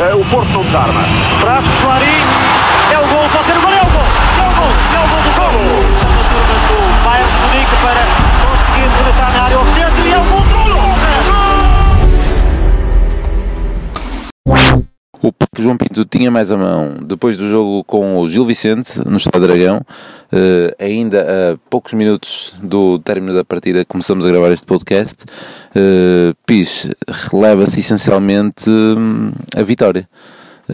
uh, o Porto não desarma. Clarim, O Paco João Pinto tinha mais a mão depois do jogo com o Gil Vicente no Estado Dragão. Uh, ainda a poucos minutos do término da partida começamos a gravar este podcast. Uh, Pis releva-se essencialmente hum, a vitória.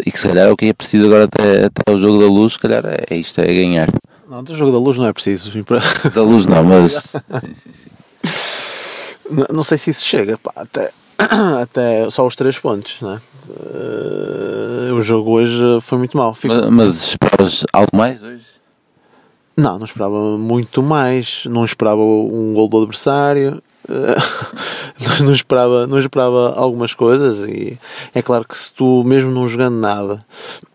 E que se calhar é o que é preciso agora até, até o jogo da luz, se calhar é, é isto, é ganhar. Não, do jogo da luz não é preciso. Da luz não, mas. sim, sim, sim. Não, não sei se isso chega, pá, até, até só os três pontos, não é? Uh, o jogo hoje foi muito mau. Fico... Mas, mas esperavas algo mais hoje? Não, não esperava muito mais. Não esperava um gol do adversário. Uh, não, esperava, não esperava algumas coisas. E é claro que se tu, mesmo não jogando nada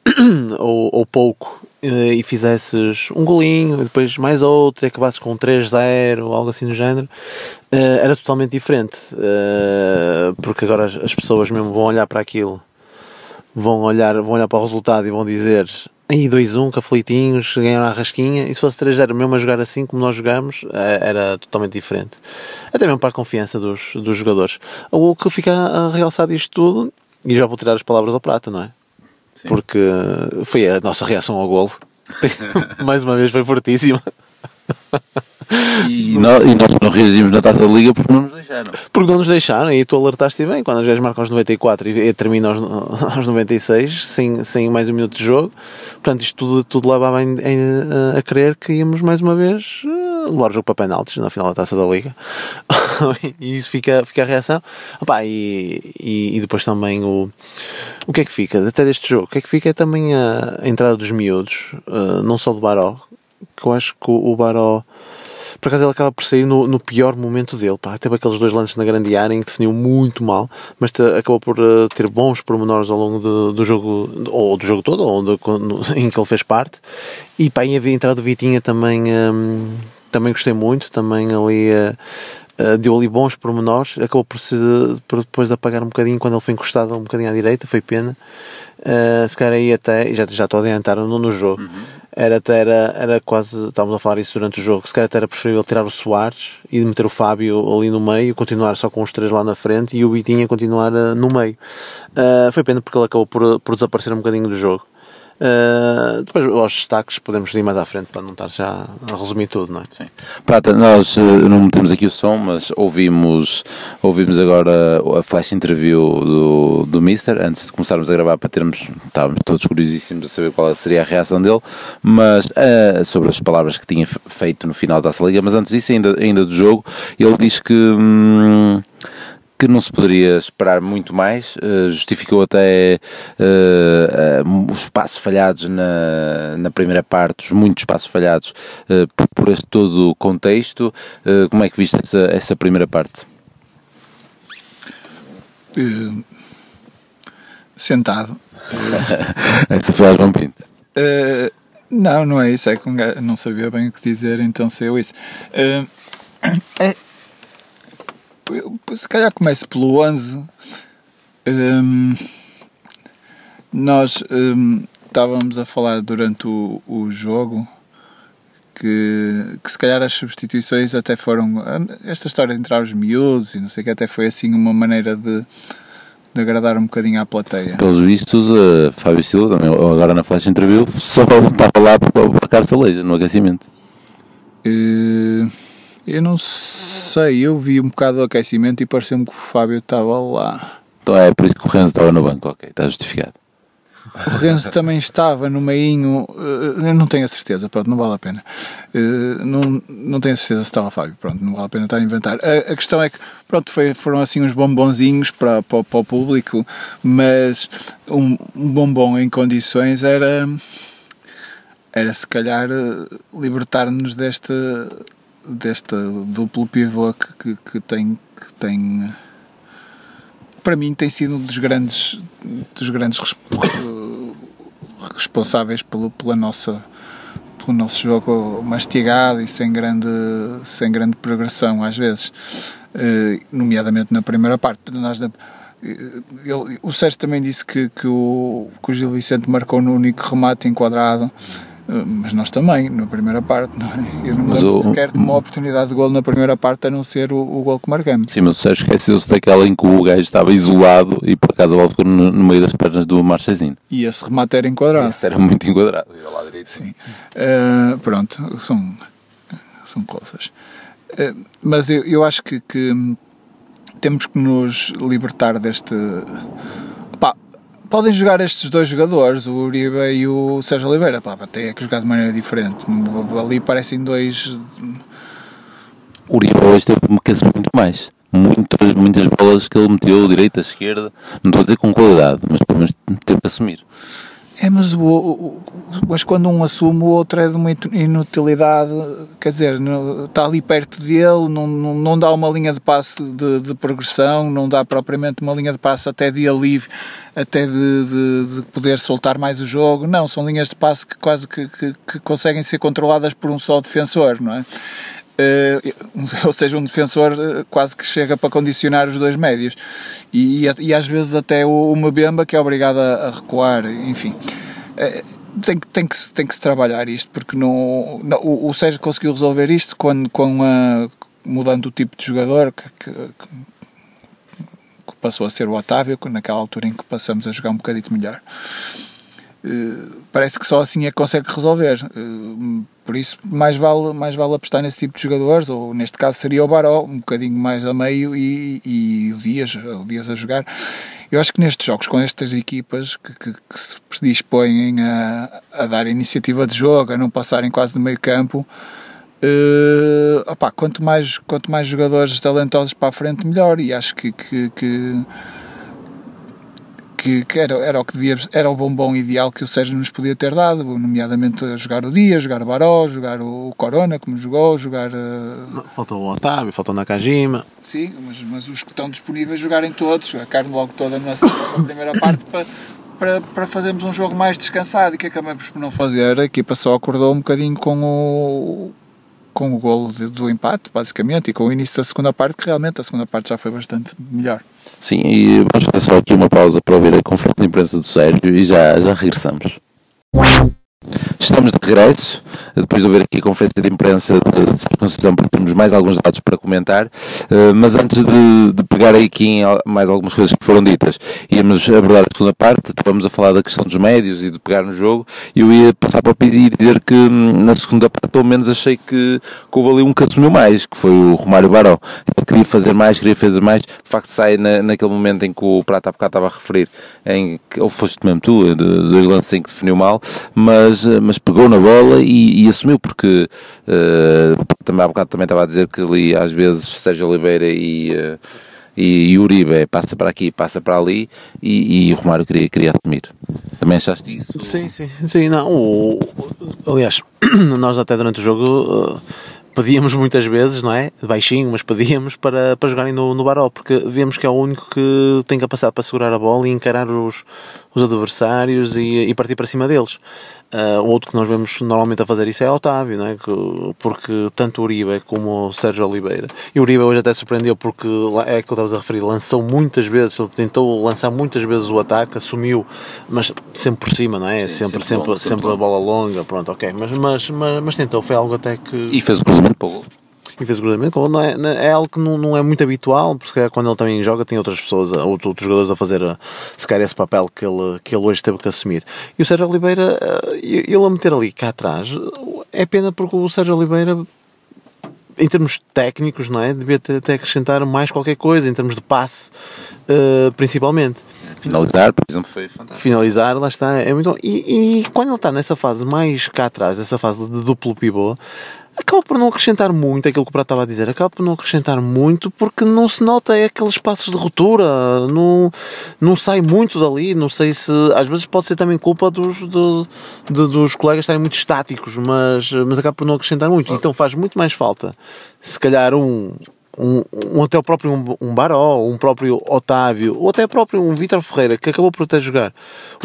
ou, ou pouco, e fizesses um golinho, depois mais outro, e acabasses com 3-0 ou algo assim do género, uh, era totalmente diferente. Uh, porque agora as, as, pessoas mesmo vão olhar para aquilo, vão olhar, vão olhar para o resultado e vão dizer. Aí 2-1, caflitinhos, ganharam a rasquinha, e se fosse 3-0 mesmo a jogar assim como nós jogamos, era totalmente diferente. Até mesmo para a confiança dos, dos jogadores. O que fica a realçar disto tudo, e já vou tirar as palavras ao prata, não é? Sim. porque foi a nossa reação ao golo. Mais uma vez foi fortíssima. E, nós, e, nós, não reagimos na taça da liga porque não nos deixaram. Porque não nos deixaram e tu alertaste bem quando os gajos marcam aos 94 e termina aos, aos 96 sem, sem mais um minuto de jogo. Portanto, isto tudo, tudo levava a, a, a crer que íamos mais uma vez levar o jogo para penaltis na final da taça da liga e isso fica, fica a reação Opa, e, e, e, depois também o, o que é que fica até deste jogo o que é que fica é também a, a entrada dos miúdos uh, não só do Baró que eu acho que o, o Baró por acaso ele acaba por sair no, no pior momento dele. Pá. Teve aqueles dois lances na grande área em que definiu muito mal, mas te, acabou por uh, ter bons pormenores ao longo do, do jogo, ou do jogo todo, ou no, em que ele fez parte. E pá, e havia entrado Vitinha também. Um, também gostei muito, também ali uh, uh, deu ali bons pormenores, acabou por, se, por depois apagar um bocadinho quando ele foi encostado um bocadinho à direita, foi pena. Uh, se calhar aí até, já, já estou a adiantar no, no jogo, uhum. era até era, era quase, estávamos a falar isso durante o jogo, se calhar até era preferível tirar o Soares e meter o Fábio ali no meio, continuar só com os três lá na frente e o Bitinha continuar uh, no meio. Foi pena porque ele acabou por, por desaparecer um bocadinho do jogo. Uh, depois aos destaques podemos ir mais à frente para não estar já a resumir tudo, não é? Sim. Prata, nós uh, não metemos aqui o som, mas ouvimos, ouvimos agora a flash interview do, do Mister antes de começarmos a gravar para termos, estávamos todos curiosíssimos a saber qual seria a reação dele, mas uh, sobre as palavras que tinha feito no final da Liga, mas antes disso, ainda, ainda do jogo, ele diz que. Hum, que não se poderia esperar muito mais, uh, justificou até uh, uh, os espaços falhados na, na primeira parte, os muitos espaços falhados por, este todo o contexto. como é que viste essa, essa primeira parte? sentado. essa foi a João Pinto. não, não é isso, é que não sabia bem o que dizer, então saiu isso. é, se calhar comece pelo 11. Um, nós um, estávamos a falar durante o, o jogo que, que se calhar as substituições até foram. Esta história de entrar os miúdos e não sei o que, até foi assim uma maneira de, de agradar um bocadinho à plateia. Pelos vistos, uh, Fábio Silva, agora na flash interview, só estava lá para, para Carlos Aleja no aquecimento. Uh, eu não sei, eu vi um bocado do aquecimento e pareceu-me que o Fábio estava lá. Então é por isso que o Renzo estava no banco, ok, está justificado. O Renzo também estava no meinho, eh, eu não tenho a certeza, pronto, não vale a pena. Eh, não, não tenho a certeza se estava Fábio, pronto, não vale a pena estar a inventar. A, a questão é que, pronto, foi, foram assim uns bombonzinhos para, para, para o público, mas um, um bombom em condições era, era se calhar eh, libertar-nos desta desta duplo pivô que, que, que, tem que tem para mim tem sido um dos grandes dos grandes responsáveis pelo, pela nossa pelo nosso jogo mastigado e sem grande sem grande progressão às vezes uh, nomeadamente na primeira parte. Nós ele, o Sérgio também disse que, que, o, que o Gil Vicente marcou no único remate enquadrado mas nós também, na primeira parte, não é? Eu não mas lembro o... sequer de uma oportunidade de gol na primeira parte a não ser o, o gol que marcamos. Sim, mas o Sérgio esqueceu-se daquela em que o gajo estava isolado e por acaso a bola ficou no, no, meio das pernas do Marchezinho. E esse remate era enquadrado. Esse era muito enquadrado. Sim. Uh, pronto, são, são coisas. Uh, mas eu, eu acho que, que temos que nos libertar deste podem jogar estes dois jogadores, o Uribe e o Sérgio Oliveira, pá, tem que jogar de maneira diferente. Ali parecem dois. O Uribe hoje teve-me muito mais. Muitas, muitas bolas que ele meteu, direita, esquerda, não estou a dizer com qualidade, mas pelo menos teve que assumir. É, mas, o, o, mas quando um assume, o outro é de uma inutilidade, quer dizer, está ali perto dele, não, não, não dá uma linha de passe de, de, progressão, não dá propriamente uma linha de passe até de alívio, até de, de, de poder soltar mais o jogo. Não, são linhas de passe que quase que, que, que conseguem ser controladas por um só defensor, não é? Uh, ou seja, um defensor uh, quase que chega para condicionar os dois médios e, e, às vezes até o, o Mbemba que é obrigado a, a recuar, enfim. Uh, tem, tem, que, tem que se trabalhar isto porque não, não o, o Sérgio conseguiu resolver isto quando, com a, mudando o tipo de jogador que, que, que passou a ser o Otávio, naquela altura em que passamos a jogar um bocadito melhor. Uh, parece que só assim é que consegue resolver. Uh, por isso, mais vale, mais vale apostar nesse tipo de jogadores, ou neste caso seria o Baró, um bocadinho mais a meio, e, e o, Dias, o Dias a jogar. Eu acho que nestes jogos, com estas equipas que, que, que se predispõem a, a dar iniciativa de jogo, a não passarem quase do meio campo, uh, opa, quanto, mais, quanto mais jogadores talentosos para a frente, melhor. E acho que, que, que que, era, era o que devia, era o bombom ideal que o Sérgio nos podia ter dado, nomeadamente jogar o Dia, jogar o Baró, jogar o Corona, como jogou, jogar. Uh... Faltou o Otávio, faltou o Nakajima. Sim, mas, mas os que estão disponíveis jogarem todos, a carne logo toda na, na primeira parte para, para, para fazermos um jogo mais descansado e que acabamos por não fazer. A equipa só acordou um bocadinho com o, com o golo do empate, basicamente, e com o início da segunda parte, que realmente a segunda parte já foi bastante melhor. Sim, e vamos fazer só aqui uma pausa para ouvir a conferência de imprensa do Sérgio e já, já regressamos. Estamos de regresso, depois de ouvir aqui a conferência de imprensa de circuncisão, porque temos mais alguns dados para comentar, eh, mas antes de, de pegar aqui em mais algumas coisas que foram ditas, íamos abordar a segunda parte, estávamos a falar da questão dos médios e de pegar no jogo, e eu ia passar para o Pizzi e dizer que hum, na segunda parte, pelo menos, achei que, que houve ali um que assumiu mais, que foi o Romário Baró. Queria fazer mais, queria fazer mais, de facto sai na, naquele momento em que o Prata há bocado estava a referir, em que, ou foste mesmo tu, dois lances em que definiu mal, mas, mas pegou na bola e, e assumiu, porque uh, também há bocado também estava a dizer que ali às vezes Sérgio Oliveira e, uh, e, Uribe passa para aqui, passa para ali e, e o Romário queria, queria assumir. Também achaste isso? Sim, sim, sim, não. O, aliás, nós até durante o jogo. Uh, pedíamos muitas vezes, não é? Baixinho, mas pedíamos para, para jogarem no, no Baró, porque vemos que é o único que tem capacidade para segurar a bola e encarar os, os adversários e, e partir para cima deles. Uh, outro que nós vemos normalmente a fazer isso é Otávio, não é? Que, porque tanto o Uribe como o Sérgio Oliveira. E o Uribe hoje até surpreendeu porque é que estavas a referir, lançou muitas vezes, tentou lançar muitas vezes o ataque, assumiu, mas sempre por cima, não é? Sim, sempre, sempre, sempre, longo, sempre, sempre a bola longa, pronto, ok. Mas, mas, mas, mas tentou, foi algo até que. E fez o cruzamento para o gol e fez o cruzamento. Não é, é algo que não, não é muito habitual, porque quando ele também joga tem outras pessoas, outros jogadores a fazer se calhar esse papel que ele, que ele hoje teve que assumir. E o Sérgio Oliveira, eh, ele a meter ali cá atrás, é pena porque o Sérgio Oliveira em termos técnicos, não é? Devia ter, ter acrescentar mais qualquer coisa, em termos de passe, uh, principalmente. Finalizar, por exemplo, foi fantástico. Finalizar, lá está, é muito bom. E, e quando ele está nessa fase mais cá atrás, nessa fase de duplo pivô, acaba por não acrescentar muito aquilo que o Prato estava a dizer, acaba por não acrescentar muito porque não se nota é aqueles passos de ruptura, não, não sai muito dali, não sei se às vezes pode ser também culpa dos, do, de, dos colegas estarem muito estáticos, mas, mas acaba por não acrescentar muito, então faz muito mais falta se calhar um um, um até o próprio um, Baró, um próprio Otávio, ou até próprio um Vítor Ferreira, que acabou por até jogar.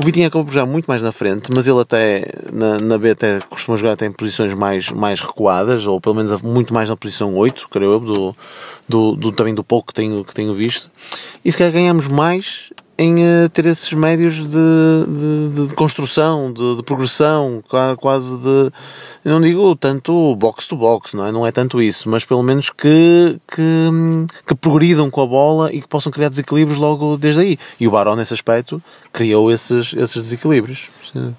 O Vitinho acabou por jogar muito mais na frente, mas ele até na, na B até costuma jogar até em posições mais, mais recuadas, ou pelo menos muito mais na posição 8, creio eu, do, do, do, também do pouco que tenho, que tenho visto. E se calhar ganhamos mais em uh, ter esses médios de, de, de construção, de, de, progressão, quase de. não digo tanto box to box, não é? Não é tanto isso, mas pelo menos que, que, que progridam com a bola e que possam criar desequilíbrios logo desde aí. E o Barão, nesse aspecto, criou esses, esses desequilíbrios. Sim.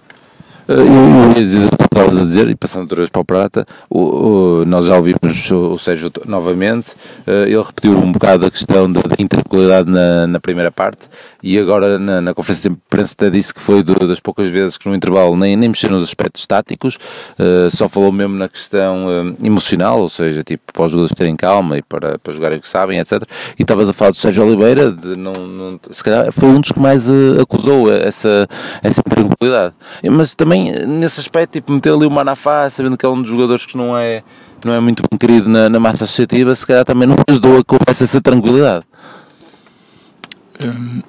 Eu, que estavas a dizer, e passando outra vez para o Prata, o, o, nós já ouvimos o Sérgio novamente, uh, ele repetiu um bocado a questão da, da intranquilidade na, na, primeira parte, e agora na, na conferência de imprensa até disse que foi das poucas vezes que no intervalo nem, nem mexeu nos aspectos táticos, uh, só falou mesmo na questão emocional, ou seja, tipo, para os jogadores terem calma e para, para jogarem o que sabem, etc. E estavas a falar do Sérgio Oliveira, de não, não, se calhar foi um dos que mais acusou essa, essa intranquilidade. Mas também também nesse aspecto, tipo, meter ali o Manafá, sabendo que é um dos jogadores que não é, não é muito bem querido na, na massa associativa, se calhar também não ajudou a conversa essa tranquilidade. Hum,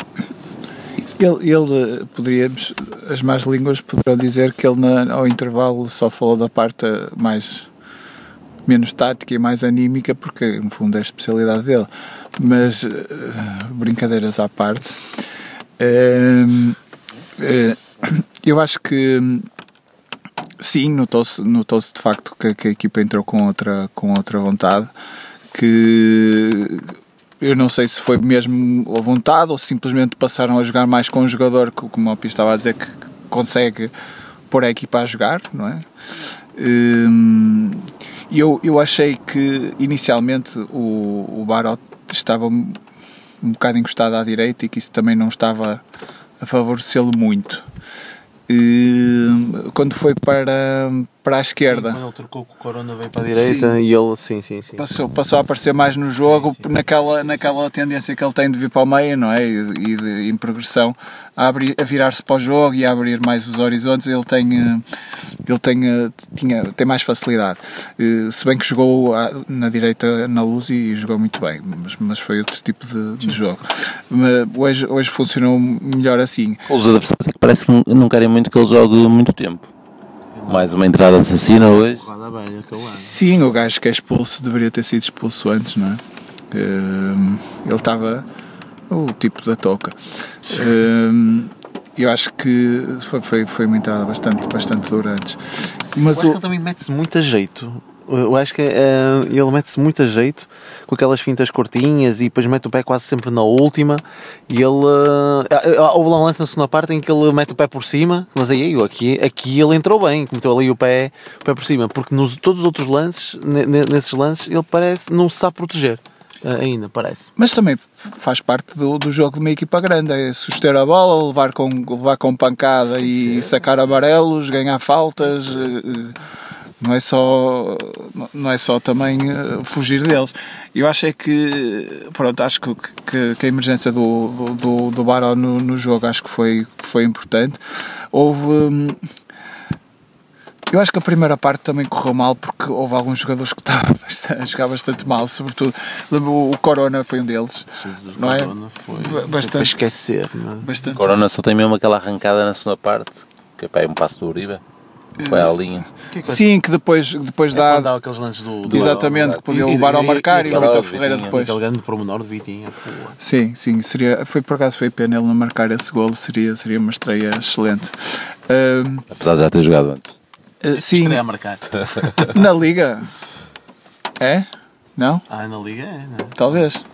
ele, ele poderíamos, as más línguas poderão dizer que ele na, ao intervalo só falou da parte mais menos tática e mais anímica, porque no fundo é a especialidade dele. Mas uh, brincadeiras à parte. Uh, uh, eu acho que sim, notou-se notou de facto que, que, a equipa entrou com outra, com outra vontade. Que eu não sei se foi mesmo a vontade ou simplesmente passaram a jogar mais com um jogador que, como o Pio estava a dizer, que consegue pôr a equipa a jogar, não é? Hum, eu, eu achei que inicialmente o, o Barot estava um bocado encostado à direita e que isso também não estava a favorecê-lo muito. E, quando foi para, para a esquerda. Sim, quando ele trocou com o Corona veio para a direita sim. e ele, sim, sim, sim. Passou, passou a aparecer mais no jogo sim, sim. Naquela, naquela tendência que ele tem de vir para o meio, não é? E, e de, em progressão a, abrir, a virar-se para o jogo e a abrir mais os horizontes, ele tem, eh, ele tem, eh, tinha, tem mais facilidade. Eh, se bem que jogou na direita na luz e jogou muito bem, mas, mas foi outro tipo de, de jogo. Mas hoje, hoje funcionou melhor assim. Os adversários é parece que não querem muito que ele jogue muito tempo. Mais uma entrada assassina hoje. Sim, o gajo que é expulso deveria ter sido expulso antes, não é? Ele estava o tipo da toca. Eu acho que foi, foi, foi uma entrada bastante, bastante dura antes. Mas eu acho o... que ele também mete-se muito a jeito. Eu acho que uh, ele mete-se muito a jeito com aquelas fintas curtinhas e depois mete o pé quase sempre na última. E ele. Uh, houve lá um lance na segunda parte em que ele mete o pé por cima, mas aí aqui, aqui ele entrou bem, meteu ali o pé, o pé por cima, porque nos todos os outros lances, nesses lances, ele parece não se sabe proteger. Ainda, parece. Mas também faz parte do, do jogo de uma equipa grande, é suster a bola, levar com, levar com pancada e sacar amarelos, ganhar faltas não é só não é só também uh, fugir deles eu acho é que pronto acho que, que, que a emergência do do, do Baró no, no, jogo acho que foi foi importante houve hum, eu acho que a primeira parte também correu mal porque houve alguns jogadores que estavam a jogar bastante mal, sobretudo o Corona foi um deles. Jesus, não é? Corona foi bastante, para esquecer. Não é? bastante. Corona só tem mesmo aquela arrancada na segunda parte, que é um passo do Uribe. Foi à linha. Que que Sim, que depois, depois é dá. dá aqueles lances do. do exatamente, que podia levar ao marcar e, e, e o Vitor Ferreira depois. Aquele grande promenor de Vitinha. Sim, sim, seria, foi por acaso foi pena ele não marcar esse gol, seria, seria uma estreia excelente. Uh, Apesar de já ter jogado antes. Uh, sim. Estreia a marcar. Na Liga. É? Não? Ah, na Liga é, não. Talvez.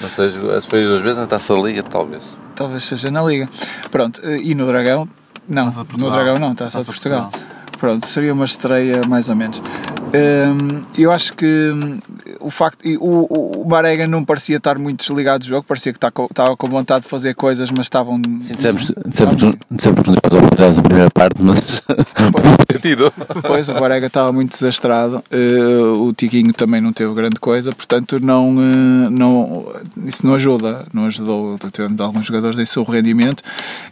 Não sei, se foi duas vezes na taça da Liga, talvez. Talvez seja na Liga. Pronto, e no Dragão? Não, no Dragão não, taça, taça de Portugal. Portugal. Pronto, seria uma estreia mais ou menos. Um, eu acho que hum, o facto o, o Marega não parecia estar muito desligado do jogo, parecia que estava com vontade de fazer coisas, mas estavam. Sim, dissemos, dissemos, dissemos que não na primeira parte, mas sentido. Pois, o Marega estava muito desastrado, uh, o Tiquinho também não teve grande coisa, portanto não, uh, não, isso não ajuda, não ajudou, tivemos alguns jogadores desse seu rendimento.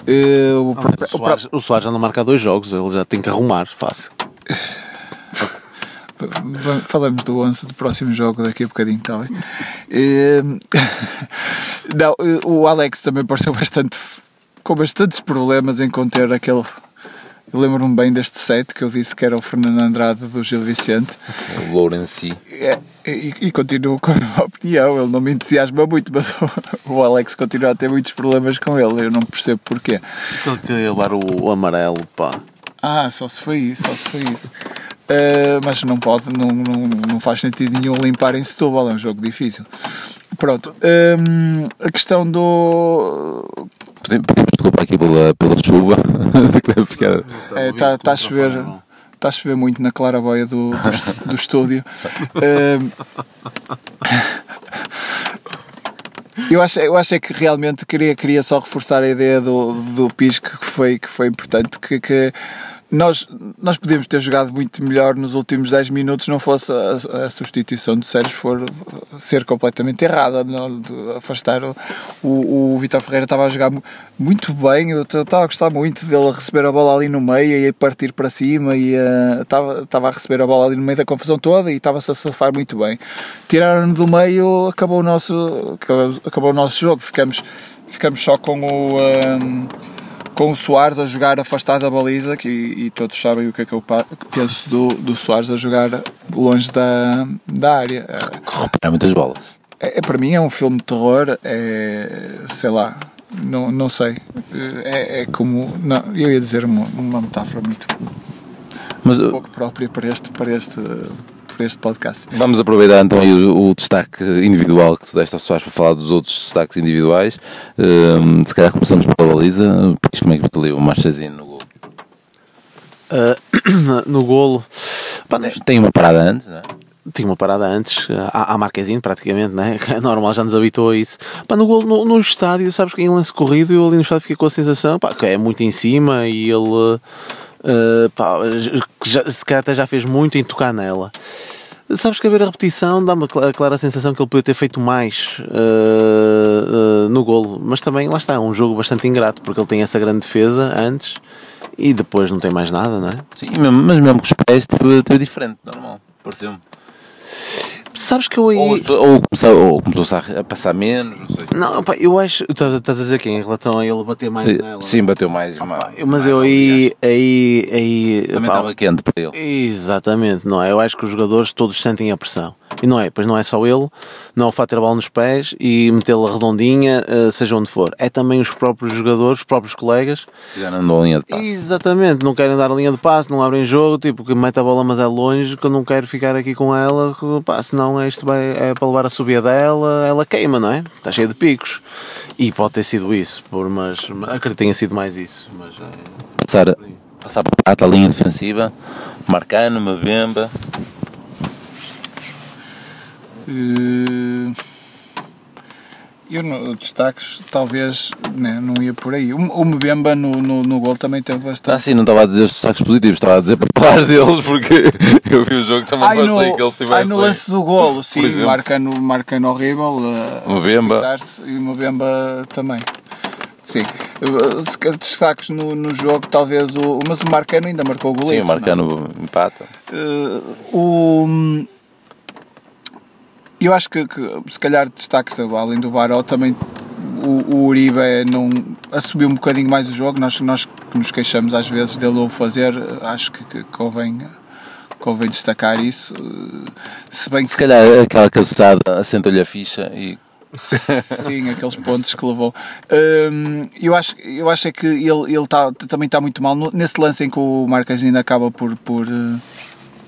Uh, o, o, Soares, o Soares já não marca dois jogos, ele já tem que arrumar, fácil. Falamos do 11 do próximo jogo daqui a bocadinho, está bem? Não, o Alex também pareceu bastante com bastantes problemas em conter aquele. Eu lembro-me bem deste set que eu disse que era o Fernando Andrade do Gil Vicente O Lourenci. É, e, e continuo com a minha opinião. Ele não me entusiasma muito, mas o, o Alex continua a ter muitos problemas com ele. Eu não percebo porquê. Aquele que levar o, o amarelo, pá. Ah, só se foi isso, só se foi isso. Uh, mas não pode, não, não, não faz sentido nenhum limpar em Setúbal, é um jogo difícil. Pronto, um, a questão do. Pedimos pedimos desculpa aqui pela, pela chuva. que deve ficar. Está tá a chover. Está a chover muito na claraboia do, do, do estúdio. Um, eu acho, eu acho é que realmente queria, queria só reforçar a ideia do, do Pisco que foi, que foi importante, que, que nós, nós podemos ter jogado muito melhor nos últimos 10 minutos não fosse a, a substituição de Sérgio for ser completamente errada, não, afastar o, o, o Vitor Ferreira estava a jogar mu- muito bem, eu estava a gostar muito dele a receber a bola ali no meio e a partir para cima e eh, estava, estava a receber a bola ali no meio da confusão toda e estava-se a safar muito bem. Tiraram-no do meio, acabou o nosso, acabou, acabou o nosso jogo, ficamos, ficamos só com o... ehm, com o Soares a jogar afastado da baliza, que, e todos sabem o que é que eu penso do, do Soares a jogar longe da, da área. Há muitas bolas. É, é- para mim é um filme de terror, é, sei lá, não, não sei. É, é como. Não, eu ia dizer uma, uma metáfora muito Mas uh, pouco própria para este, para este, para este podcast. vamos aproveitar então aí o, o destaque individual que tu deste ao Soares para falar dos outros destaques individuais. Um, se calhar começamos pela baliza. Como é que viste ali o Marchezinho no gol? Ah, no golo, pá, não- Tem uma parada antes, não é? tinha uma parada antes, à, à Marquezine praticamente, né? É normal, já nos habituou a isso. Pá, no, golo, no, no estádio, sabes que em lance corrido, eu ali no estádio fiquei com a sensação pá, que é muito em cima e ele ah, pá, já, se calhar até já fez muito em tocar nela. Sabes que a ver a repetição dá-me a cla- a clara sensação que ele podia ter feito mais ah, ah, no golo, mas também lá está, é um jogo bastante ingrato porque ele tem essa grande defesa antes e depois não tem mais nada, não é? Sim, mas mesmo com os pés teve, teve diferente, normal. Pareceu-me. Sabes que eu aí. Ou, ou, começou, ou começou a, a passar menos, não sei. Não, pá, eu acho. Estás a dizer quem? Em relação a ele bater mais nela? Sim, bateu mais. Pá, eu- mas mais eu aí. aí, aí Também estava quente para ele. Exatamente, não é? Eu acho que os jogadores todos sentem a pressão. E não é, pois não é só ele, não é o fato de ter a bola nos pés e metê-la redondinha, eh, seja onde for. É também os próprios jogadores, os próprios colegas. Já não andou a linha de passe. Exatamente, não querem dar a linha de passe, não abrem jogo, tipo, que mete a bola mas é longe, que eu não quero ficar aqui com ela, que, pá, senão isto vai, é para levar a subida dela, ela queima, não é? Está cheia de picos. E pode ter sido isso, por, mas acredito que tenha sido mais isso. Mas, é, Passar, passar para a linha defensiva, Marcano, Mavemba. Eh, Eu, no, destaques, talvez né, não ia por aí. O, o Mbemba no, no, no gol também teve Ah, bastante. sim, não estava a dizer os destaques positivos, estava a dizer para falar deles, porque eu vi o jogo também Ai, no, que eles ai, tivessem. no lance do golo, sim, marcando, marcando horrível. Uh, Mbemba. E o Mbemba também. Sim. Calhar Destaques no, no jogo, talvez o. Mas o Marcano ainda marcou o gol. Sim, o Marcano empata. Uh, o, eu acho que, que se calhar destaque além do Baró também o, o Uribe não assumiu um bocadinho mais o jogo nós, nós que nos queixamos às vezes dele o fazer acho que, que convém, convém destacar isso se bem que Se calhar aquela cabeçada assentou-lhe a ficha e Sim, aqueles pontos que levou. Hum, eu, acho, eu acho é que ele, ele tá, também está muito mal. Nesse lance em que o Marques ainda acaba por, por,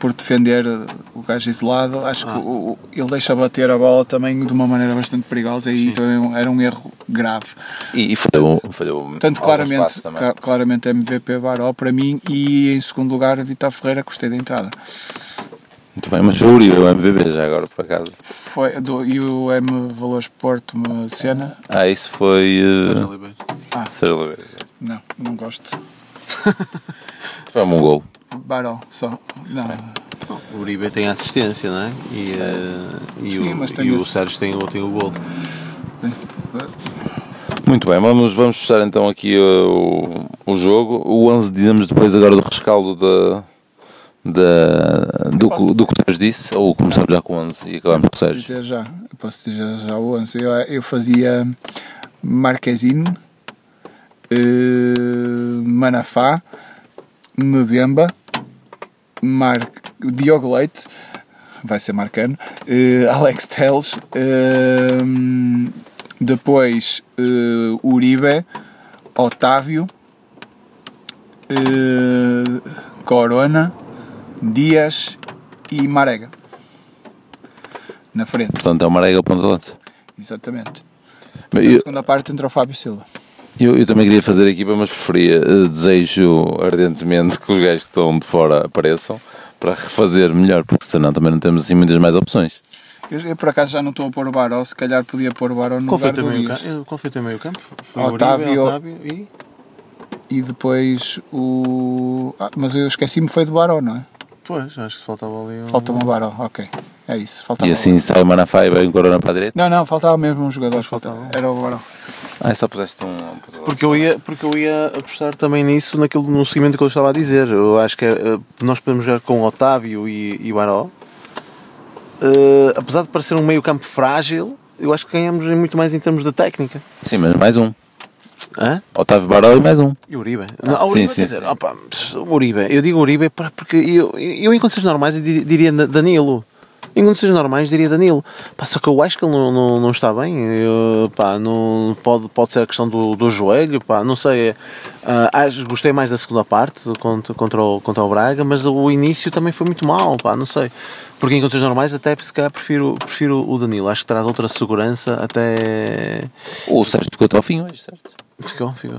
por defender o gajo isolado, acho que o- o- ele deixa bater a bola também de uma maneira bastante perigosa e também era um erro grave. e, e falhou, falhou Portanto, alguns claramente, claramente MVP Baró para mim e em segundo lugar Vitor Ferreira, gostei da entrada. Muito bem, mas foi o Uribe, o MVB já agora, por acaso. Foi, do, e o M Valores Porto, uma cena? Ah, isso foi... Sérgio Uh, Oliveira. Sérgio Oliveira. Não, não gosto. Foi um gol. Baró, só. Não. O Uribe tem a assistência, não é? E, eh, e, Sim, o, mas tem e o esse- Sérgio tem, o- tem o golo. Muito bem, vamos, vamos fechar então aqui uh, o, o jogo. O 11 dizemos depois agora do rescaldo da, da, do, posso- do que o Sérgio disse? Ou começamos já com 11 e acabamos com o Posso Sérgio? dizer já, eu posso dizer já o 11. Eu, eu fazia Marquezine, eh, Manafá, Mbemba, Mar... Diogo Leite, vai ser Marcano, eh, Alex Telles, eh, depois eh, Uribe, Otávio, eh, Corona, Dias e Marega. Na frente, Portanto, é o Marega ponto de lança. exatamente. Na Eu, segunda parte entra o Fábio Silva. Eu, eu também queria fazer a equipa, mas preferia, eh, desejo ardentemente que os gajos que estão de fora apareçam para refazer melhor, porque senão também não temos assim muitas mais opções. Eu, eu, por acaso já não estou a pôr o Baró, se calhar podia pôr o Baró no Qual foi lugar o teu do meio Dias. campo? Qual foi o teu meio campo? Foi Otávio- Uribe, Otávio e... E depois o. Ah, mas eu esqueci-me foi do Baró, não é? Pois, acho que faltava ali um... Falta-me o Baró, ok. É isso, faltava E assim sai o Manafá e vem o Corona para a direita. Não, não, faltava mesmo um jogador. Faltava. Era o Baró. Ah, só puseste um. Porque eu, ia, porque eu ia apostar também nisso, naquilo, no seguimento que eu estava a dizer. Eu acho que eh, nós podemos jogar com Otávio e, e Baró. Eh, apesar de parecer um meio campo frágil, eu acho que ganhamos muito mais em termos de técnica. Sim, mas mais um. Hã? Otávio Baró e mais um. E Uribe? Não, a sim, Uribe, sim, quer dizer, sim. opa, Uribe, eu digo Uribe porque eu, eu em condições normais eu di- diria Danilo. Em condições normais diria Danilo. Pá, só que eu acho que ele não, não, não está bem. Eu, pá, não, pode, pode ser a questão do, do joelho. Pá, não sei. Acho- gostei mais da segunda parte contra, contra, o, contra o Braga, mas o início também foi muito mau. Pá, não sei. Porque em condições normais até se calhar prefiro, prefiro o Danilo. Acho que traz outra segurança até. O Sérgio ficou até ao fim hoje, certo? Ficou, ficou.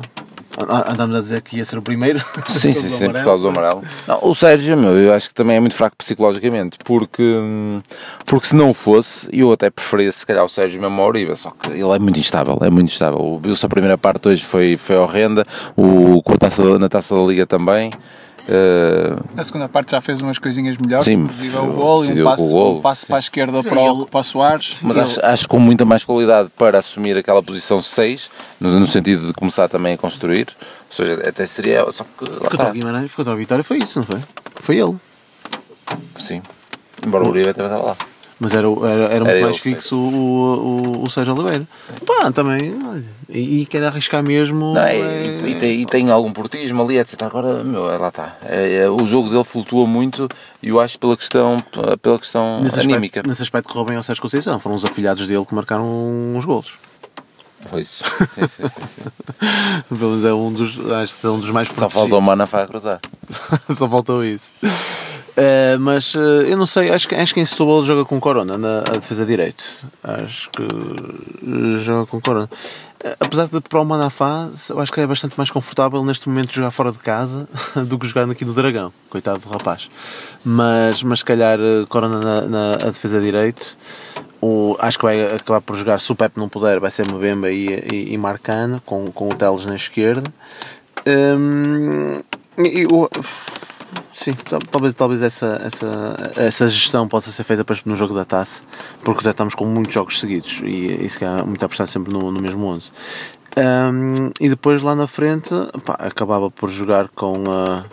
Ah, Andámos a dizer que ia ser o primeiro. Sim, sim, sim, por causa do amarelo. Não, o Sérgio, meu, eu acho que também é muito fraco psicologicamente, porque, hum, porque se não fosse, eu até preferia se calhar o Sérgio mesmo ao Uribe, só que ele é muito instável, é muito instável. Viu-se a primeira parte hoje foi, foi horrenda, o, com a taça, na taça da Liga também. Eh, Na segunda parte já fez umas coisinhas melhores, Sim, inclusive o gol e um passo, gol, um passo para a esquerda Sim, para o, ele- para o Soares. mas Ele- acho, acho com muita mais qualidade para assumir aquela posição 6, no, no sentido de começar também a construir. Ou seja, até seria. Só que. Contra o Guimarães, contra o Vitória foi isso, não foi? Foi ele. Sim. Embora o Uribe até estava lá. Mas era, era, era muito Era mais fixo o, o, o Sérgio Oliveira. Pá, também. olha, E, e quer arriscar mesmo. Não, é- e, e tem, e tem algum portismo ali, etc. Agora, meu, é, lá está. É, é, o jogo dele flutua muito e eu acho pela questão, pela questão nesse, anímica. aspecto, nesse aspecto correu bem ao Sérgio Conceição. Foram os afilhados dele que marcaram uns golos. Foi isso. Sim, sim, sim, sim. Pelo menos é um dos. Acho que é um dos mais Só protegidos. faltou o Manafá a cruzar. Só faltou isso. Eh, mas eh, eu não sei, acho que, acho que em Setúbal joga com Corona na a defesa direito. Acho que eh, joga com Corona. Apesar de para o Manafá, eu acho que é bastante mais confortável neste momento jogar fora de casa do que jogar aqui no Dragão. Coitado do rapaz. Mas, mas se calhar Corona na, na a defesa direito. O, acho que vai acabar por jogar, se o Pepe não puder, vai ser Mbemba e, e, e Marcano, com, com o Teles na esquerda. Hum, e o- sim, tal- talvez, talvez essa, essa, essa gestão possa ser feita no jogo da taça, porque já estamos com muitos jogos seguidos e isso que muito apostar sempre no, no mesmo 11. Hum, e depois lá na frente pá, acabava por jogar com a.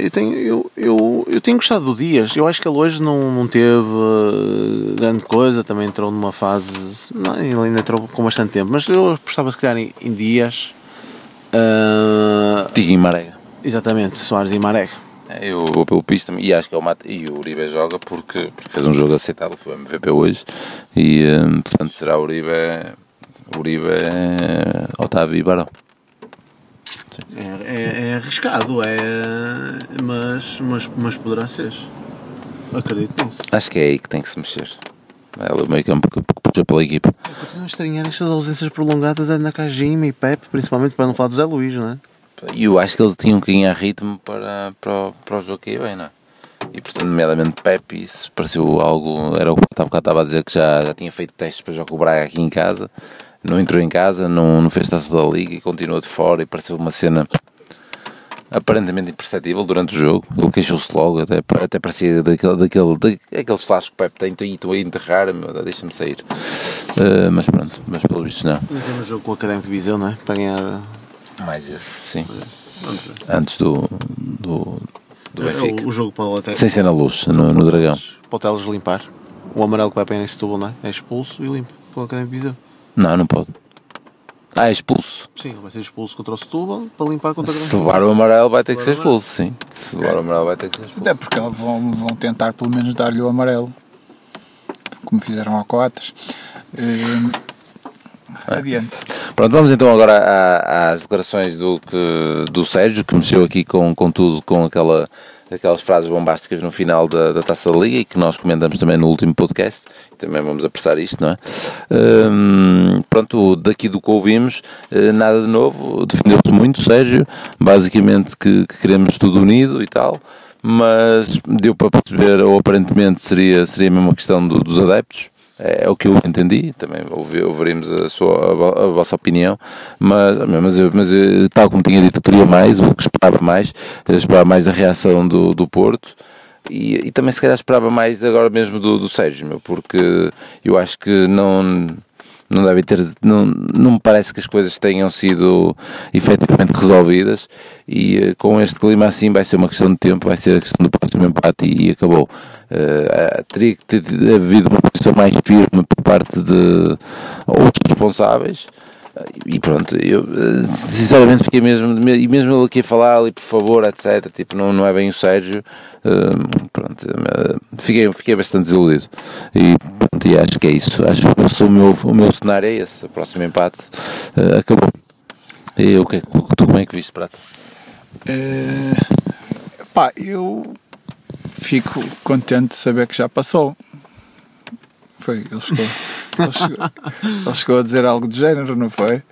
Eu, tenho, eu, eu, eu tenho gostado do Dias. Eu acho que ele hoje não, não teve eh, grande coisa. Também entrou numa fase. Não, ele ainda entrou com bastante tempo. Mas eu apostava se calhar em, em Dias. Tigo e Marega. exatamente, Soares e Marek. É, Eu vou pelo piso também. E acho que é o Mate. E o Uribe joga porque, porque fez um jogo aceitável. Foi o MVP hoje. E hum, portanto será o Uribe. Uribe, Otávio e Barão. É, é, é arriscado, é, mas, mas, mas poderá ser. Acredito nisso. Acho que é aí que tem que se mexer. É o meio campo que, puxa pela equipa. Eu continuo a estranhar estas ausências prolongadas é na Kajima e Pepe, principalmente para não falar do Zé Luís, não é? E eu acho que eles tinham que ganhar ritmo para, para, o- para o jogo que ia bem, não é? E portanto, nomeadamente Pepe, isso pareceu algo. Era o que eu estava a dizer que já, já tinha feito testes para jogar com o Braga aqui em casa. Não entrou em casa, não, não fez taça da liga e continuou de fora. E pareceu uma cena aparentemente imperceptível durante o jogo. Ele queixou-se logo, até, até parecia daquele, daquele, daqueles flashes que o Pepe tem. E estou a enterrar, deixa-me sair. Eh, mas pronto, mas pelo visto não. Não tem um jogo com o Académico de Viseu, não é? Para ganhar. Mais esse, sim. Ver. Antes do, do, do Benfica. É, O jogo para o Teles. Sem ser na luz, no, no Dragão. Para o Teles limpar. O amarelo que vai apanhar em Setúbal, não é? É expulso e limpo. Pela Academia de Viseu. Não, não pode. Ah, é expulso. Sim, ele vai ser expulso contra o Setúbal para limpar contra a Se levar o amarelo vai ter que ser expulso, sim. Se levar o amarelo vai ter que ser expulso. Até porque vão, vão tentar pelo menos dar-lhe o amarelo. Como fizeram ao Coates. Eh, adiante. Pronto, vamos então agora à- às declarações do, que, do Sérgio, que mexeu aqui com, com tudo, com aquela, aquelas frases bombásticas no final da, da Taça da Liga e que nós comentamos também no último podcast. Também vamos apressar isto, não é? Hum, pronto, daqui do que ouvimos, eh, nada de novo, defendeu-se muito, Sérgio, basicamente que, que queremos tudo unido e tal. Mas deu para perceber, ou aparentemente seria, seria mesmo uma questão do- dos adeptos, é, o que eu entendi, também ouvi, ouviremos a, sua, a, vo- a vossa opinião, mas, mas, mas tal como tinha dito, queria mais, o que esperava mais, esperava mais a reação do, do Porto e, e também se calhar esperava mais agora mesmo do, do Sérgio, meu, porque eu acho que não não deve ter, não, não me parece que as coisas tenham sido efetivamente resolvidas e eh, com este clima assim vai ser uma questão de tempo, vai ser a questão do próximo empate e, acabou. Eh, teria que ter havido uma posição mais firme por parte de outros responsáveis e pronto, eu eh, sinceramente fiquei mesmo, e mesmo ele aqui a falar ali por favor, etc, tipo, não, não é bem o Sérgio, eh, pronto, eh, fiquei, fiquei bastante desiludido e, pronto, e acho que é isso, acho que o, meu, o meu cenário é esse, o próximo empate eh, acabou. E o que é que- tu como é que viste, Prata? Eh, pá, eu fico contente de saber que já passou. Foi, ele chegou, ele chegou, ele chegou a dizer algo do género, não foi?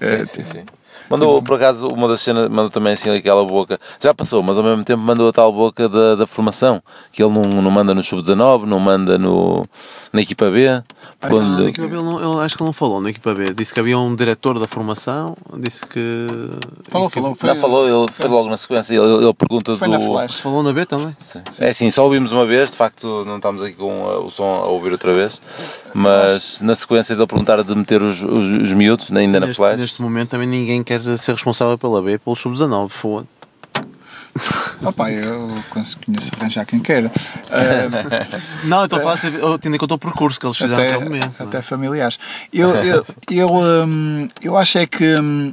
Eh, sim, sim. Mandou, por acaso, uma das cenas, mandou também assim aquela boca, já passou, mas ao mesmo tempo mandou a tal boca da, da formação, que ele não, não manda no Sub-19, não manda no, na equipa B. Ah, quando- na equipa B ele não- ele acho que ele não falou na equipa B. Disse que havia um diretor da formação, disse que. Falou, falou, foi, não falou, ele foi logo na sequência, ele, ele pergunta foi do... na flash. Falou na B também. Sim. É assim, só ouvimos uma vez, de facto não estamos aqui com uh, o som a ouvir outra vez, mas na sequência de ele perguntar de meter os, os, os miúdos, ainda na neste, flash, neste momento também ninguém quer ser responsável pela B pelo sub-19. foda. Opa, eu consigo- conheço arranjar quem queira. Eh, Não, eu estou a falar tendo em conta o percurso que eles fizeram até, até, o momento. até familiares. Eu, eu, eu, hum, eu acho é que hum,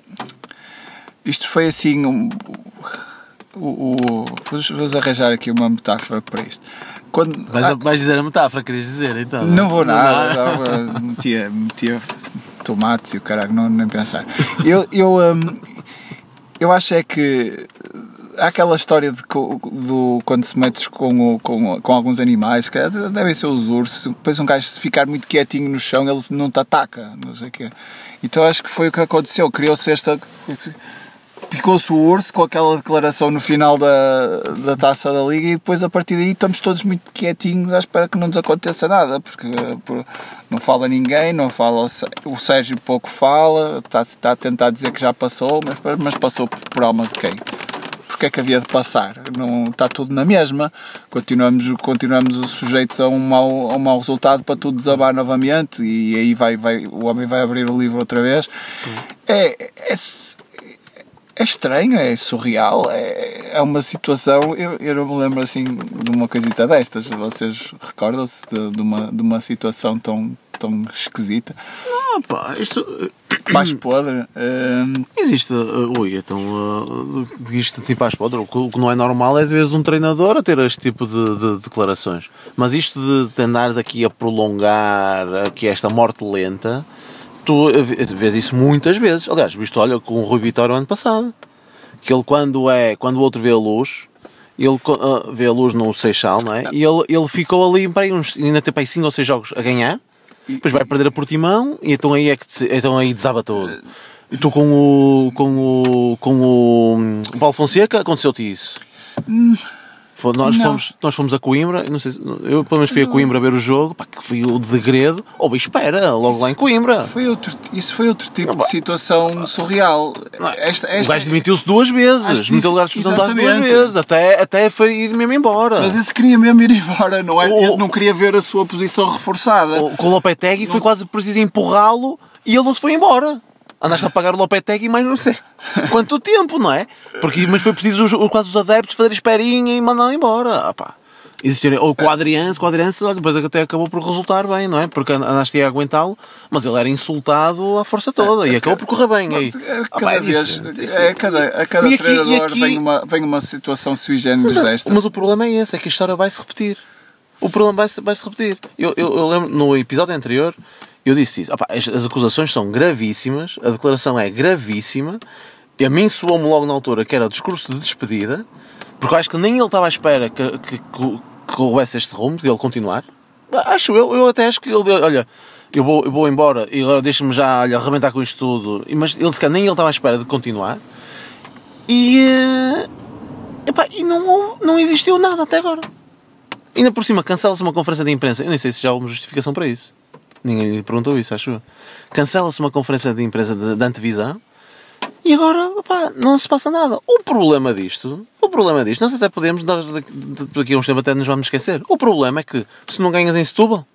isto foi assim. um, o, o, vamos arranjar aqui uma metáfora para isto. Quando, Vais, ah, vais dizer a metáfora, querias dizer então? não vou nada, dá. não, metia, metia tomates e o caralho, não nem pensar. Eu, eu, hum, eu acho é que há aquela história de, do quando se metes com, com, com alguns animais, que devem ser os ursos, depois um gajo se ficar muito quietinho no chão, ele não te ataca, não sei o quê. Então acho que foi o que aconteceu, criou-se esta. Picou-se o urso com aquela declaração no final da, da taça da liga e depois a partir daí estamos todos muito quietinhos à espera que não nos aconteça nada, porque por- não fala ninguém, não fala o Sé- o Sérgio pouco fala, está, está a tentar dizer que já passou, mas, mas passou por, por alma de quem? Porque é que havia de passar? Não, está tudo na mesma, continuamos, continuamos sujeitos a um, mau, a um mau resultado para tudo desabar novamente e aí vai, vai, o homem vai abrir o livro outra vez. É, é, é estranho, é surreal, é, é uma situação. Eu, eu não me lembro assim de uma coisita destas. Vocês recordam-se de, de, uma, de uma situação tão, tão esquisita? Ah, pá, isto. Mais podre. hum, Existe, uh, ui, então, uh, isto tipo às podres, o que- o que não é normal é de vez um treinador a ter este tipo de, de declarações. Mas isto de, de andares aqui a prolongar aqui esta morte lenta, tu vês isso muitas vezes. Aliás, visto, olha, com o Rui Vitória o ano passado, que ele quando é, quando o outro vê a luz, ele uh, vê a luz no Seixal, não é? E ele, ele ficou ali, para aí, uns, ainda tem para aí 5 ou 6 jogos a ganhar, depois vai perder a Portimão, e então aí é que então aí desaba tudo. E tu com o. com o. com o. hum, Paulo Fonseca aconteceu-te isso? Nós, não. fomos, nós fomos a Coimbra, eu não sei, se- eu pelo menos fui a Coimbra ver o jogo, pá, que foi o degredo, ou bem espera, logo lá em Coimbra. foi outro, isso foi outro tipo de situação surreal. Esta, O esta, gajo demitiu-se duas vezes, demitiu o lugar de duas vezes, até, até foi ir mesmo embora. mas esse queria mesmo ir embora, não é? O- não queria ver a sua posição reforçada. O- Com o Lopetegui foi quase preciso empurrá-lo e ele não se foi embora. Andaste a pagar o Lopetegui mais não sei quanto tempo, não é? Porque, mas foi preciso os, quase os adeptos fazer esperinha e mandar embora. Ah, pá. Existirem, ou com o Adriano, com o Adriano, depois até acabou por resultar bem, não é? Porque andaste a aguentá-lo, mas ele era insultado à força toda e acabou por correr bem. Aí. A cada Ah, pá, vez, a cada, a cada E aqui- treinador aqui- vem, uma, vem uma situação sui generis desta. mas o problema é esse, é que a história vai se repetir. O problema vai se, vai -se repetir. Eu, eu, eu lembro, no episódio anterior, eu disse isso. Opá, as, as acusações são gravíssimas, a declaração é gravíssima. E a mim soou-me logo na altura que era o discurso de despedida, porque eu acho que nem ele estava à espera que, que, que, que houvesse este rumo, de ele continuar. Acho eu, eu até acho que ele, olha, eu vou, eu vou embora e agora deixa-me já, olha, arrebentar com isto tudo. Mas ele, se nem ele estava à espera de continuar. E, eh, epá, e não, houve- não existiu nada até agora. Ainda por cima, cancela-se uma conferência de imprensa. Eu nem sei se já houve uma justificação para isso. Ninguém lhe perguntou isso, acho eu. Cancela-se uma conferência de imprensa de, de antevisão e agora, opá, não se passa nada. O problema disto, o problema disto, nós até podemos, daqui a uns tempos até nos vamos esquecer. O problema é que se não ganhas em Setúbal,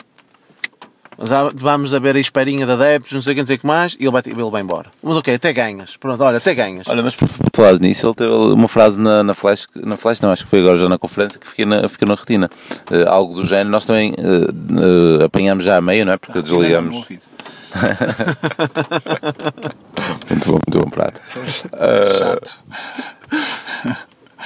vamos a ver a esperinha de adeptos, não sei o que, não sei o que mais, e ele vai, ele vai embora. Mas ok, até ganhas. Pronto, olha, até ganhas. Olha, mas por falar nisso, ele teve uma frase na, na Flash, na Flash não, acho que foi agora já na conferência, que fiquei na, ficou na retina. Eh, algo do género, nós também eh, eh, apanhamos já a meio, não é? Porque desligamos. Ouvido. Muito bom, muito bom prato. Chato.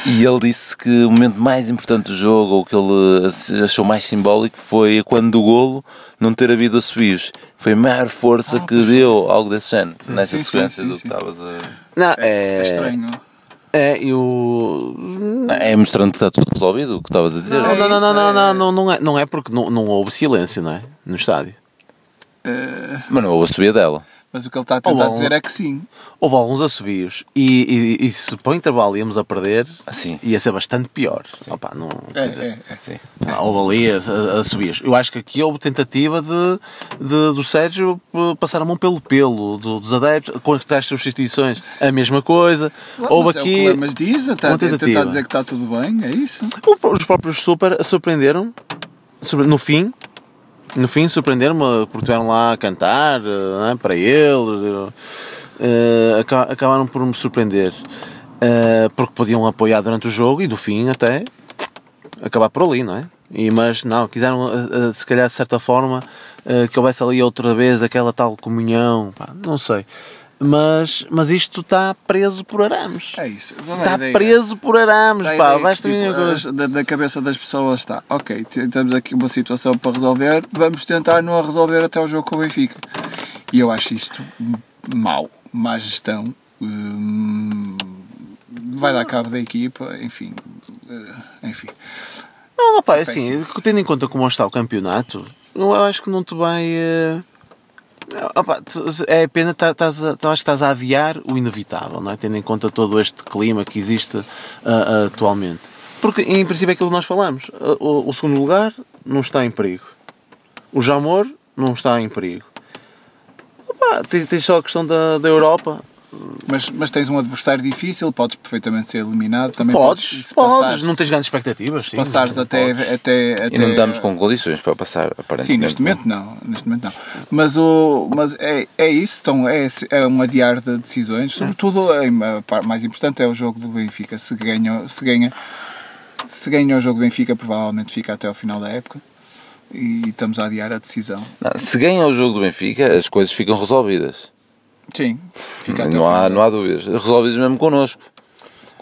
E ele disse que o momento mais importante do jogo, ou que ele achou mais simbólico, foi quando do golo não ter havido assobios. Foi a maior força que deu, algo desse género, nessa Ah, sim, sequência sim, do sim, que estavas a. Não, É é, estranho. é, eu. É mostrando que está tudo resolvido, o que estavas a dizer. Não, não, não, isso, não, não, é- não, não, não é, não é porque não, não houve silêncio, não é? No estádio. Eh, Mas não houve a subida dela. Mas o que ele está a tentar dizer é que sim. Houve alguns assobios e, e, e se íamos a perder, Assim. ia ser bastante pior. Opa, não, quer É, dizer, é, é. Sim. ah, houve ali as- as- assobios. Eu acho que aqui houve tentativa de, de- do Sérgio p- passar a mão pelo pelo do- dos adeptos, com as tais substituições, a mesma coisa. houve mas aqui. é o que mas diz, está uma a tentar tentativa. dizer que está tudo bem, é isso. O- Os próprios Super surpreenderam sobre- no fim. No fim, surpreenderam-me porque estiveram lá a cantar eh, não é, para ele. eh, aca- acabaram por me surpreender eh, porque podiam apoiar durante o jogo e do fim até acabar por ali, não é? E, mas não, quiseram eh, eh, se calhar de certa forma eh, que houvesse ali outra vez aquela tal comunhão, pá, não sei. Mas, mas isto está preso por arames. É isso. Está preso por arames, pá. Vais que, tipo, da, da cabeça das pessoas está, ok, temos aqui uma situação para resolver, vamos tentar não a resolver até o jogo com o Benfica. E eu acho isto mau, má gestão, hum, vai dar cabo da equipa, enfim, eh, enfim. Não, opá, é É assim, tendo em conta como está o campeonato, eu acho que não te vai. eh, tu- é pena, tá- estás tu acho que estás a adiar o inevitável, não é? Tendo em conta todo este clima que existe ah, ah, atualmente. Porque, em princípio, é aquilo que nós falamos: Ah, o, o segundo lugar não está em perigo, o Jamor não está em perigo. Tens, tens só a questão da, da Europa. Mas, mas tens um adversário difícil, podes perfeitamente ser eliminado, também Podes, se podes, passares- não tens grandes expectativas. se sim, passares não até, até, até E não estamos com condições para passar, aparentemente. Sim, neste momento não, neste momento não. Mas, o, mas é, é isso, então é, é um adiar de decisões. Sobretudo, é, a parte mais importante é o jogo do Benfica. Se ganha, se ganha, se ganha o jogo do Benfica, provavelmente fica até ao final da época. E estamos a adiar a decisão. Não, se ganha o jogo do Benfica, as coisas ficam resolvidas. Sim, fica até Não há, não há dúvidas. Resolvidas mesmo connosco.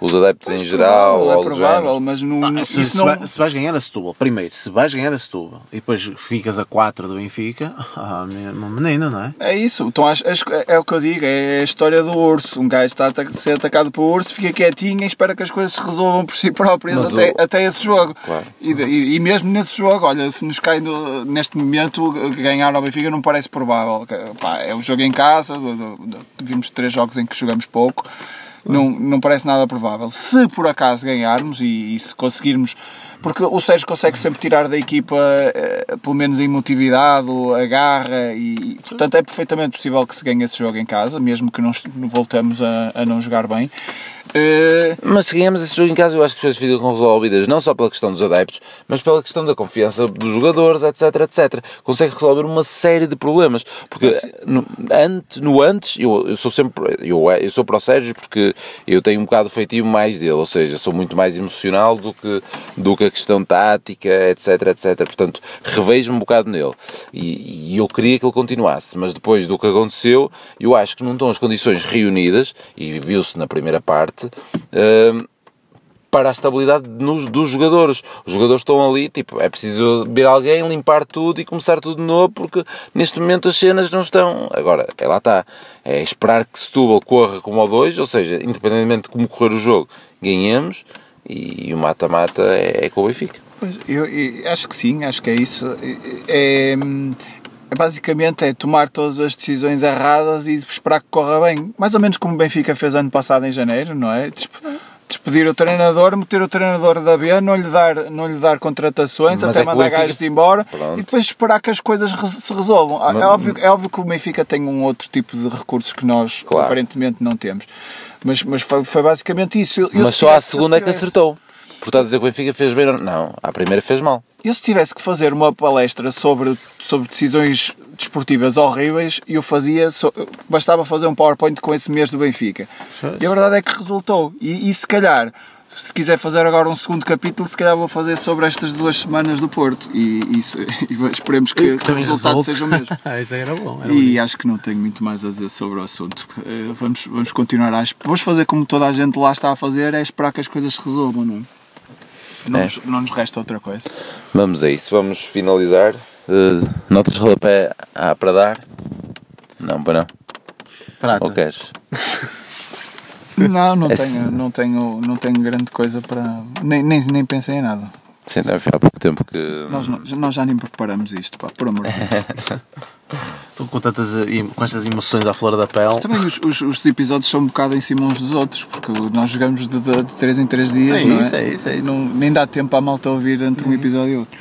Os adeptos em Mas geral, provável, é provável, mas não, Ah, se, isso se não. vai- se vais ganhar a Setúbal, primeiro, se vais ganhar a Setúbal e depois ficas a 4 do Benfica, ah, meu menino, não é? É isso, então acho- acho que é o que eu digo, é a história do urso. Um gajo está a ser atacado pelo urso, fica quietinho e espera que as coisas se resolvam por si próprias Mas até, o- até esse jogo. Claro. E, e- e mesmo nesse jogo, olha, se nos cai no- neste momento ganhar ao Benfica não parece provável. Que, pá, é um jogo em casa, vimos três jogos em que jogamos pouco, não, não parece nada provável. Se por acaso ganharmos e, e se conseguirmos. Porque o Sérgio consegue sempre tirar da equipa, eh, pelo menos a emotividade, a garra, e portanto é perfeitamente possível que se ganhe esse jogo em casa, mesmo que não voltamos a, a não jogar bem. Eh, Mas se ganhamos esse jogo em casa, eu acho que as coisas ficam resolvidas não só pela questão dos adeptos, mas pela questão da confiança dos jogadores, etc, etc. Consegue resolver uma série de problemas. Porque no antes, no antes eu, eu sou sempre, eu, eu sou para o Sérgio porque eu tenho um bocado feitio mais dele, ou seja, sou muito mais emocional do que, do que a questão tática, etc, etc. Portanto, revejo um bocado nele. E, e eu queria que ele continuasse, mas depois do que aconteceu, eu acho que não estão as condições reunidas, e viu-se na primeira parte, hum, para a estabilidade nos, dos jogadores. Os jogadores estão ali, tipo, é preciso ver alguém, limpar tudo e começar tudo de novo, porque neste momento as cenas não estão. Agora, é lá está. É esperar que Setúbal corra como ao dois, ou seja, independentemente de como correr o jogo, ganhemos e o mata-mata é, é com o Benfica. Pois, eu, eu acho que sim, acho que é isso. É, é basicamente é tomar todas as decisões erradas e esperar que corra bem. Mais ou menos como o Benfica fez ano passado em janeiro, não é? Desp- Despedir o treinador, meter o treinador da B, não lhe dar, não lhe dar contratações, Mas até é mandar Benfica- gajos embora Pronto. e depois esperar que as coisas se resolvam. Ah, Mas- É óbvio, é óbvio que o Benfica tem um outro tipo de recursos que nós Claro. aparentemente não temos. Mas, mas foi, foi basicamente isso. Eu- eu Mas se só tivesse- eu segunda é que acertou. Portanto, a dizer que o Benfica fez bem. ou Não, Não, à primeira fez mal. Eu se tivesse que fazer uma palestra sobre, sobre decisões desportivas horríveis, eu fazia, só- bastava fazer um PowerPoint com esse mês do Benfica. E a verdade é que resultou. E, e se calhar, se quiser fazer agora um segundo capítulo, se calhar vou fazer sobre estas duas semanas do Porto. E, isso, e esperemos que, que o resultado seja o mesmo. Ah, isso aí era bom. Era E acho que não tenho muito mais a dizer sobre o assunto. Eh, Vamos, vamos continuar a. Vamos fazer como toda a gente lá está a fazer, é esperar que as coisas se resolvam, não é? Não, É. Nos, não nos resta outra coisa. Vamos a isso, vamos finalizar. Uh, notas de rodapé há para dar? Não, para não. Prata. Ou queres? Não, não É tenho, se- não tenho, não tenho grande coisa para. Nem, nem, nem pensei em nada. Sim, deve há pouco tempo que. Nós, nós já nem preparamos isto, pá, por amor de Deus. Estou com, tantas, com estas emoções à flor da pele. Também os, os, os episódios são um bocado em cima uns dos outros, porque nós jogamos de, de, de 3 em 3 dias, É não isso, é isso, é isso. Não- nem dá tempo à malta ouvir entre um episódio e outro.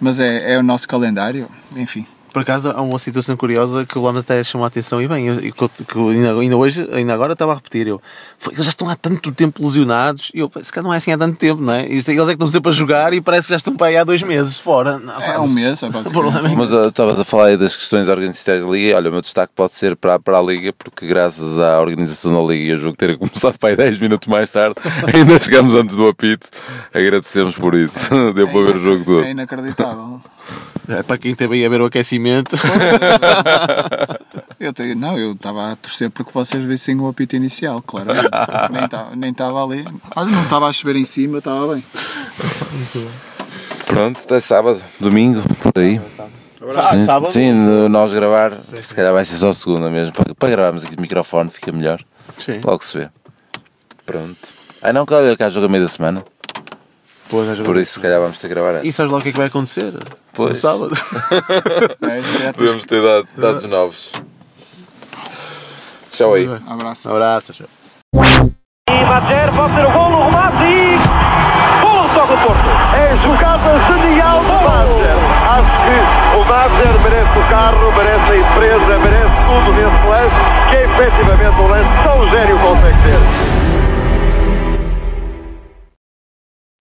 Mas é, é o nosso calendário, enfim. Por acaso há uma situação curiosa que o Lamas até chamou a atenção e bem, eu, eu- que ainda, ainda hoje, ainda agora estava a repetir, eu, foi, eles já estão há tanto tempo lesionados, e eu, se calhar não é assim há tanto tempo, não é? E eles é que estão sempre a jogar e parece que já estão para aí há dois meses fora. Não, É um mês, é basicamente. é Mas uh, estavas a falar aí das questões organizacionais da Liga. Olha, o meu destaque pode ser para, para a Liga, porque graças à organização da Liga e o jogo ter começado para aí 10 minutos mais tarde, ainda chegamos antes do apito. Agradecemos por isso. Deu para ver o jogo todo. É inacreditável. É para quem teve aí a ver o aquecimento. Eu tenho, não, eu estava a torcer porque vocês vissem o apito inicial, claro. nem estava ali. Olha, não estava a chover em cima, estava bem. Pronto, até sábado, domingo, por aí. Ah, Sim, sábado? sim, nós gravar, se calhar vai ser só segunda mesmo. Para, para gravarmos aqui de microfone fica melhor. Sim. Logo se vê. Pronto. Ah não, que olha, cá joga meio da semana. Pois, Por isso se calhar vamos ter que gravar antes. E sabes lá o que é que vai acontecer? No Pois. sábado. É, isso é, Podemos ter dado, dados novos. Tchau aí. Um abraço. Um abraço, tchau. E Badger pode ser o golo, o remate e... Golo só do Porto. É jogada genial do Badger. Acho que o Badger merece o carro, merece a empresa, merece tudo nesse lance, que é efetivamente um lance tão gênio consegue ter.